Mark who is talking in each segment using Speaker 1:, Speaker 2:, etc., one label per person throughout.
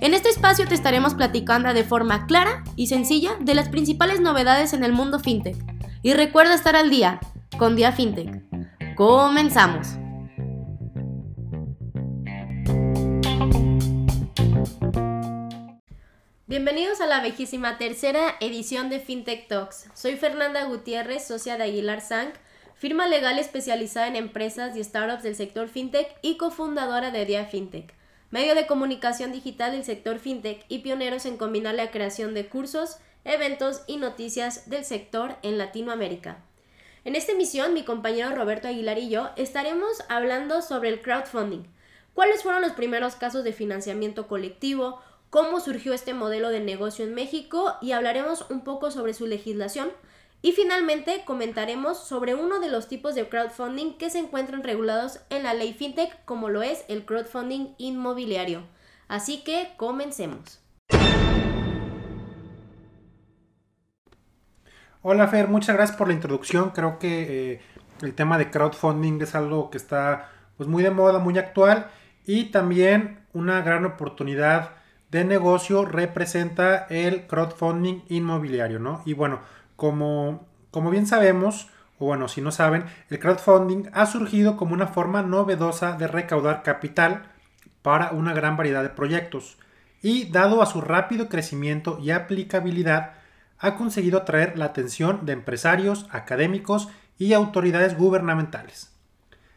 Speaker 1: En este espacio te estaremos platicando de forma clara y sencilla de las principales novedades en el mundo FinTech. Y recuerda estar al día con Dia FinTech. Comenzamos. Bienvenidos a la vejísima tercera edición de FinTech Talks. Soy Fernanda Gutiérrez, socia de Aguilar Sank, firma legal especializada en empresas y startups del sector FinTech y cofundadora de Dia FinTech, medio de comunicación digital del sector FinTech y pioneros en combinar la creación de cursos, eventos y noticias del sector en Latinoamérica. En esta emisión, mi compañero Roberto Aguilar y yo estaremos hablando sobre el crowdfunding, cuáles fueron los primeros casos de financiamiento colectivo, cómo surgió este modelo de negocio en México y hablaremos un poco sobre su legislación. Y finalmente comentaremos sobre uno de los tipos de crowdfunding que se encuentran regulados en la ley FinTech, como lo es el crowdfunding inmobiliario. Así que comencemos.
Speaker 2: Hola Fer, muchas gracias por la introducción. Creo que eh, el tema de crowdfunding es algo que está pues, muy de moda, muy actual y también una gran oportunidad de negocio representa el crowdfunding inmobiliario, ¿no? Y bueno, como, como bien sabemos, o bueno, si no saben, el crowdfunding ha surgido como una forma novedosa de recaudar capital para una gran variedad de proyectos y dado a su rápido crecimiento y aplicabilidad, ha conseguido atraer la atención de empresarios, académicos y autoridades gubernamentales.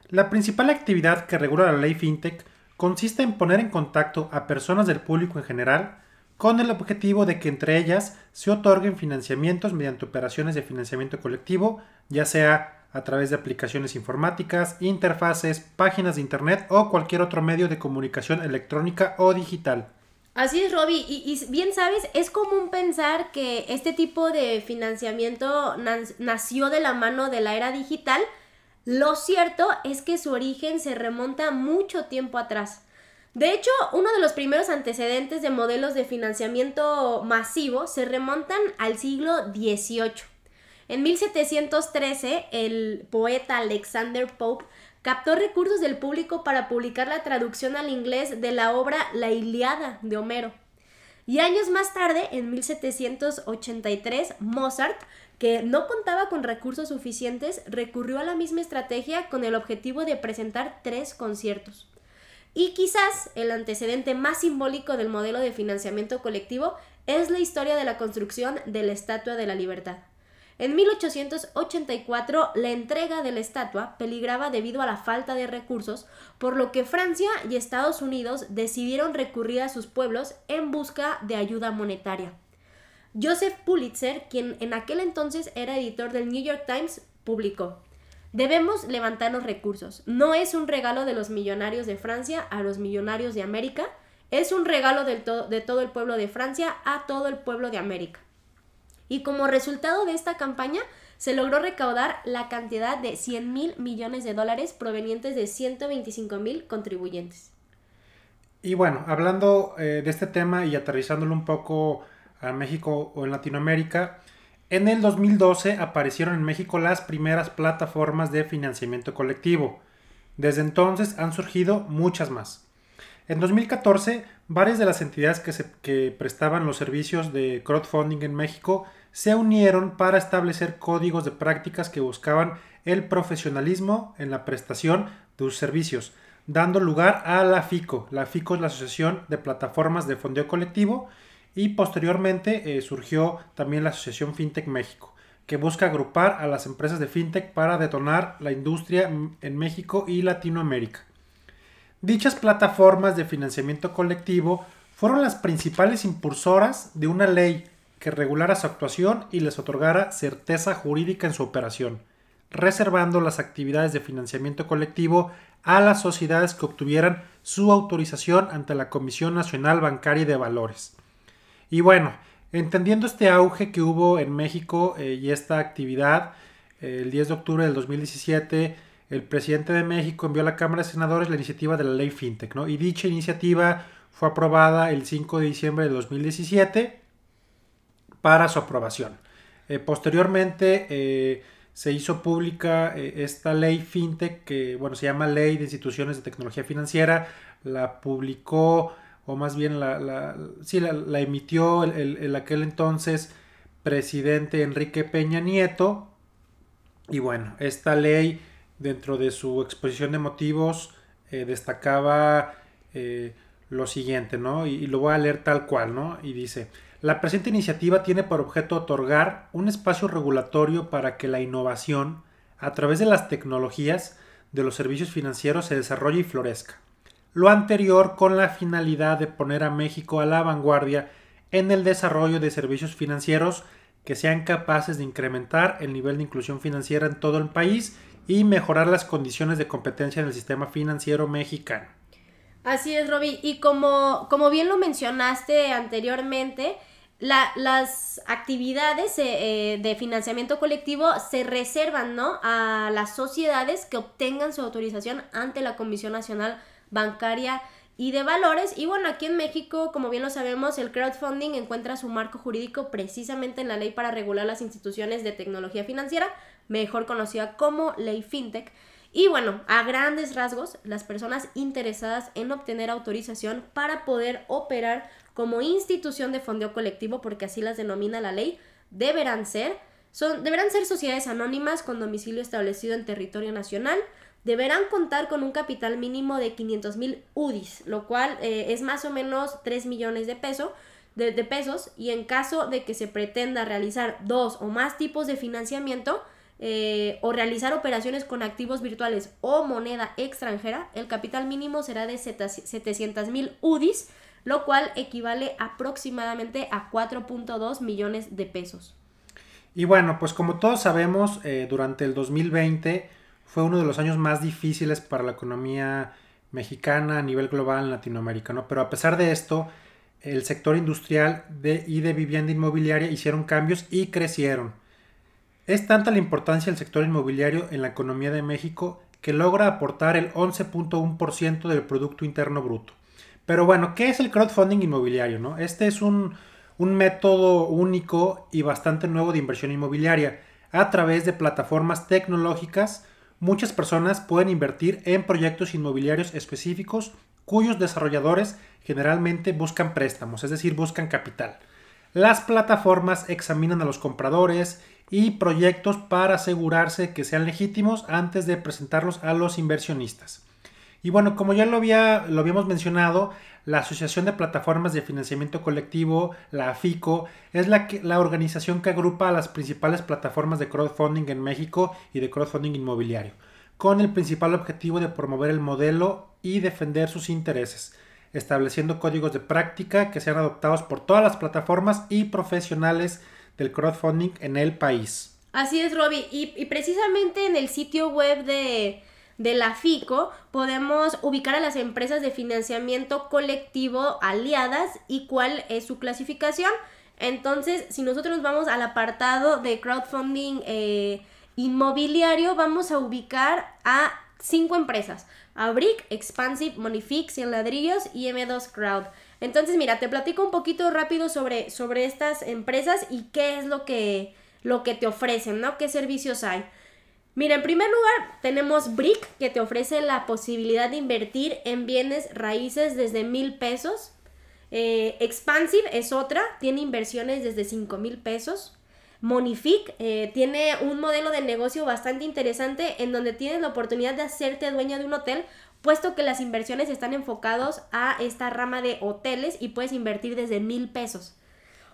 Speaker 2: La principal actividad que regula la ley FinTech consiste en poner en contacto a personas del público en general con el objetivo de que entre ellas se otorguen financiamientos mediante operaciones de financiamiento colectivo, ya sea a través de aplicaciones informáticas, interfaces, páginas de internet o cualquier otro medio de comunicación electrónica o digital.
Speaker 1: Así es, Robbie, y, bien sabes, es común pensar que este tipo de financiamiento nació de la mano de la era digital, lo cierto es que su origen se remonta mucho tiempo atrás. De hecho, uno de los primeros antecedentes de modelos de financiamiento masivo se remontan al siglo XVIII. En 1713, el poeta Alexander Pope captó recursos del público para publicar la traducción al inglés de la obra La Iliada de Homero. Y años más tarde, en 1783, Mozart que no contaba con recursos suficientes, recurrió a la misma estrategia con el objetivo de presentar tres conciertos. Y quizás el antecedente más simbólico del modelo de financiamiento colectivo es la historia de la construcción de la Estatua de la Libertad. En 1884 la entrega de la estatua peligraba debido a la falta de recursos, por lo que Francia y Estados Unidos decidieron recurrir a sus pueblos en busca de ayuda monetaria. Joseph Pulitzer, quien en aquel entonces era editor del New York Times, publicó, Debemos levantar los recursos. No es un regalo de los millonarios de Francia a los millonarios de América, es un regalo de todo el pueblo de Francia a todo el pueblo de América. Y como resultado de esta campaña, se logró recaudar la cantidad de 100 mil millones de dólares provenientes de 125 mil contribuyentes.
Speaker 2: Y bueno, hablando eh, de este tema y aterrizándolo un poco a México o en Latinoamérica, en el 2012 aparecieron en México las primeras plataformas de financiamiento colectivo. Desde entonces han surgido muchas más. En 2014, varias de las entidades que, que, prestaban los servicios de crowdfunding en México se unieron para establecer códigos de prácticas que buscaban el profesionalismo en la prestación de sus servicios, dando lugar a la FICO. La FICO es la Asociación de Plataformas de Fondeo Colectivo y posteriormente eh, surgió también la Asociación FinTech México, que busca agrupar a las empresas de FinTech para detonar la industria en México y Latinoamérica. Dichas plataformas de financiamiento colectivo fueron las principales impulsoras de una ley que regulara su actuación y les otorgara certeza jurídica en su operación, reservando las actividades de financiamiento colectivo a las sociedades que obtuvieran su autorización ante la Comisión Nacional Bancaria de Valores. Y bueno, Entendiendo este auge que hubo en México eh, y esta actividad, eh, el 10 de octubre del 2017, el presidente de México envió a la Cámara de Senadores la iniciativa de la ley FinTech, ¿no? Y dicha iniciativa fue aprobada el 5 de diciembre de 2017 para su aprobación. Eh, posteriormente se hizo pública esta ley FinTech que, bueno, se llama Ley de Instituciones de Tecnología Financiera, la publicó o más bien la, la, la, emitió el, aquel entonces presidente Enrique Peña Nieto. Y bueno, esta ley, dentro de su exposición de motivos, eh, destacaba eh, lo siguiente, ¿no? Y, y, lo voy a leer tal cual, ¿no? Y dice, la presente iniciativa tiene por objeto otorgar un espacio regulatorio para que la innovación, a través de las tecnologías de los servicios financieros, se desarrolle y florezca lo anterior con la finalidad de poner a México a la vanguardia en el desarrollo de servicios financieros que sean capaces de incrementar el nivel de inclusión financiera en todo el país y mejorar las condiciones de competencia en el sistema financiero mexicano.
Speaker 1: Así es, Roby. Y como, como bien lo mencionaste anteriormente, las actividades eh, eh, de financiamiento colectivo se reservan ¿no? a las sociedades que obtengan su autorización ante la Comisión Nacional bancaria y de valores. Y bueno, aquí en México, como bien lo sabemos, el crowdfunding encuentra su marco jurídico precisamente en la ley para regular las instituciones de tecnología financiera, mejor conocida como ley FinTech. Y bueno, a grandes rasgos, las personas interesadas en obtener autorización para poder operar como institución de fondeo colectivo, porque así las denomina la ley, deberán ser, son, deberán ser sociedades anónimas con domicilio establecido en territorio nacional, deberán contar con un capital mínimo de 500 mil UDIs, lo cual eh, es más o menos 3 millones de, de, pesos y en caso de que se pretenda realizar dos o más tipos de financiamiento eh, o realizar operaciones con activos virtuales o moneda extranjera, el capital mínimo será de 700 mil UDIs, lo cual equivale aproximadamente a 4.2 millones de pesos.
Speaker 2: Y bueno, pues como todos sabemos, eh, durante el 2020 fue uno de los años más difíciles para la economía mexicana a nivel global en Latinoamérica, ¿no? Pero a pesar de esto, el sector industrial y de vivienda inmobiliaria hicieron cambios y crecieron. Es tanta la importancia del sector inmobiliario en la economía de México que logra aportar el 11.1% del Producto Interno Bruto. Pero bueno, ¿qué es el crowdfunding inmobiliario? No? Este es un, un método único y bastante nuevo de inversión inmobiliaria a través de plataformas tecnológicas muchas personas pueden invertir en proyectos inmobiliarios específicos cuyos desarrolladores generalmente buscan préstamos, es decir, buscan capital. Las plataformas examinan a los compradores y proyectos para asegurarse que sean legítimos antes de presentarlos a los inversionistas. Y bueno, como ya lo, había, lo habíamos mencionado, la Asociación de Plataformas de Financiamiento Colectivo, la AFICO, es la, la organización que agrupa a las principales plataformas de crowdfunding en México y de crowdfunding inmobiliario, con el principal objetivo de promover el modelo y defender sus intereses, estableciendo códigos de práctica que sean adoptados por todas las plataformas y profesionales del crowdfunding en el país.
Speaker 1: Así es, Robbie. y precisamente en el sitio web de de la FICO podemos ubicar a las empresas de financiamiento colectivo aliadas y cuál es su clasificación. Entonces, si nosotros nos vamos al apartado de crowdfunding eh, inmobiliario, vamos a ubicar a cinco empresas. A Brick, Expansive, Monifix, Cien Ladrillos y M2 Crowd. Entonces, mira, te platico un poquito rápido sobre, sobre estas empresas y qué es lo que, lo que te ofrecen, ¿no? ¿Qué servicios hay? Mira, en primer lugar tenemos Brick, que te ofrece la posibilidad de invertir en bienes raíces desde mil pesos. Eh, Expansive es otra, tiene inversiones desde cinco mil pesos. Monific eh, tiene un modelo de negocio bastante interesante en donde tienes la oportunidad de hacerte dueño de un hotel, puesto que las inversiones están enfocados a esta rama de hoteles y puedes invertir desde mil pesos.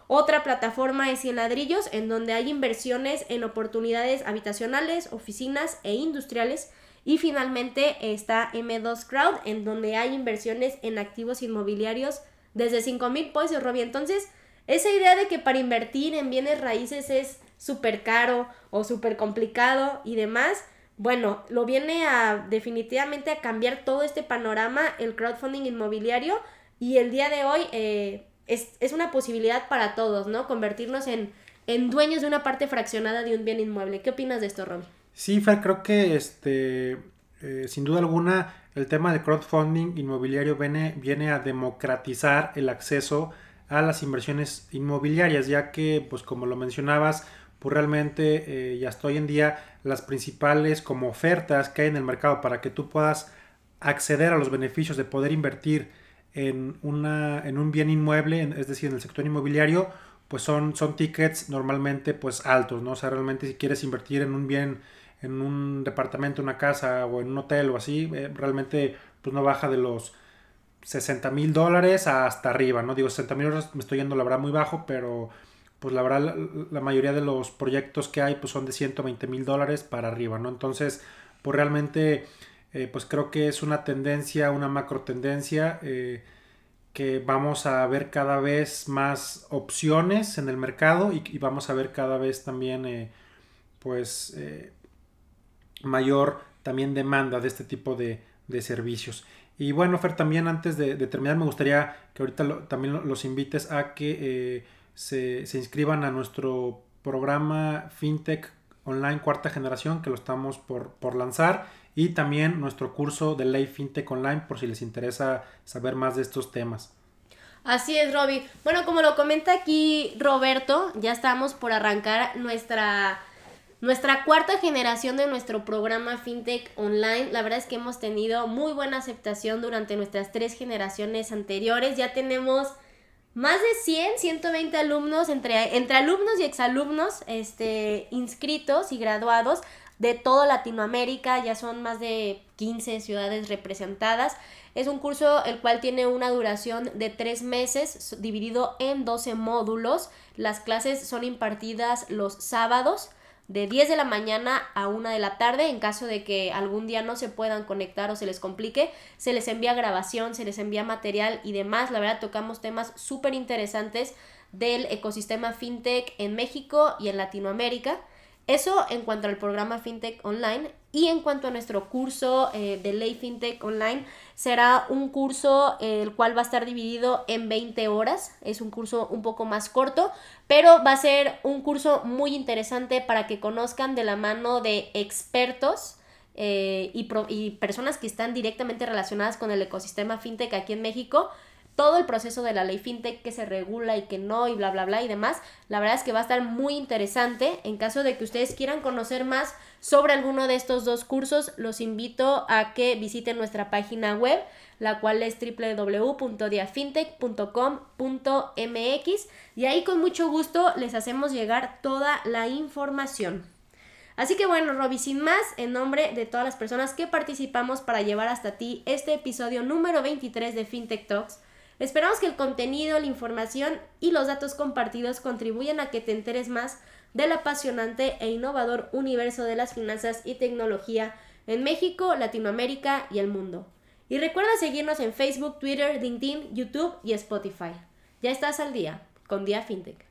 Speaker 1: Otra plataforma es Cien Ladrillos, en donde hay inversiones en oportunidades habitacionales, oficinas e industriales. Y finalmente está M2 Crowd, en donde hay inversiones en activos inmobiliarios desde 5 mil pesos, Robbie. Entonces, esa idea de que para invertir en bienes raíces es súper caro o súper complicado y demás, bueno, lo viene a definitivamente a cambiar todo este panorama, el crowdfunding inmobiliario. Y el día de hoy, eh, es, es una posibilidad para todos, ¿no? Convertirnos en, en dueños de una parte fraccionada de un bien inmueble. ¿Qué opinas de esto, Romy?
Speaker 2: Sí, Fer, creo que este, eh, sin duda alguna el tema de crowdfunding inmobiliario viene, viene a democratizar el acceso a las inversiones inmobiliarias, ya que, pues como lo mencionabas, pues realmente eh, ya hasta hoy en día las principales como ofertas que hay en el mercado para que tú puedas acceder a los beneficios de poder invertir en, una, en un bien inmueble, es decir, en el sector inmobiliario, pues son, son tickets normalmente pues altos, ¿no? O sea, realmente si quieres invertir en un bien en un departamento, una casa o en un hotel o así, eh, realmente pues no baja de los 60 mil dólares hasta arriba, ¿no? Digo, 60 mil dólares me estoy yendo la verdad muy bajo, pero pues la verdad la, mayoría de los proyectos que hay pues son de 120 mil dólares para arriba, ¿no? Entonces, pues realmente eh, pues creo que es una tendencia, una macro tendencia eh, que vamos a ver cada vez más opciones en el mercado y, vamos a ver cada vez también pues mayor también demanda de este tipo de, servicios. Y bueno, Fer, también antes de, terminar, me gustaría que ahorita también los invites a que eh, se, inscriban a nuestro programa FinTech Online Cuarta Generación, que lo estamos por, por lanzar, y también nuestro curso de Ley FinTech Online, por si les interesa saber más de estos temas.
Speaker 1: Así es, Robbie. Bueno, como lo comenta aquí Roberto, ya estamos por arrancar nuestra nuestra cuarta generación de nuestro programa FinTech Online, la verdad es que hemos tenido muy buena aceptación durante nuestras tres generaciones anteriores. Ya tenemos más de 100, 120 alumnos, entre, entre alumnos y exalumnos este, inscritos y graduados de toda Latinoamérica, ya son más de 15 ciudades representadas. Es un curso el cual tiene una duración de tres meses, dividido en 12 módulos. Las clases son impartidas los sábados de 10 de la mañana a 1 de la tarde. En caso de que algún día no se puedan conectar o se les complique, se les envía grabación, se les envía material y demás. La verdad, tocamos temas súper interesantes del ecosistema fintech en México y en Latinoamérica. Eso en cuanto al programa FinTech Online y en cuanto a nuestro curso eh, de Ley FinTech Online, será un curso eh, el cual va a estar dividido en 20 horas. Es un curso un poco más corto, pero va a ser un curso muy interesante para que conozcan de la mano de expertos eh, y, y personas que están directamente relacionadas con el ecosistema FinTech aquí en México todo el proceso de la ley fintech que se regula y que no y bla bla bla y demás. La verdad es que va a estar muy interesante. En caso de que ustedes quieran conocer más sobre alguno de estos dos cursos, los invito a que visiten nuestra página web, la cual es www.diafintech.com.mx y ahí con mucho gusto les hacemos llegar toda la información. Así que bueno, Roby, sin más, en nombre de todas las personas que participamos para llevar hasta ti este episodio número 23 de FinTech Talks, Esperamos que el contenido, la información y los datos compartidos contribuyan a que te enteres más del apasionante e innovador universo de las finanzas y tecnología en México, Latinoamérica y el mundo. Y recuerda seguirnos en Facebook, Twitter, LinkedIn, YouTube y Spotify. Ya estás al día con Día FinTech.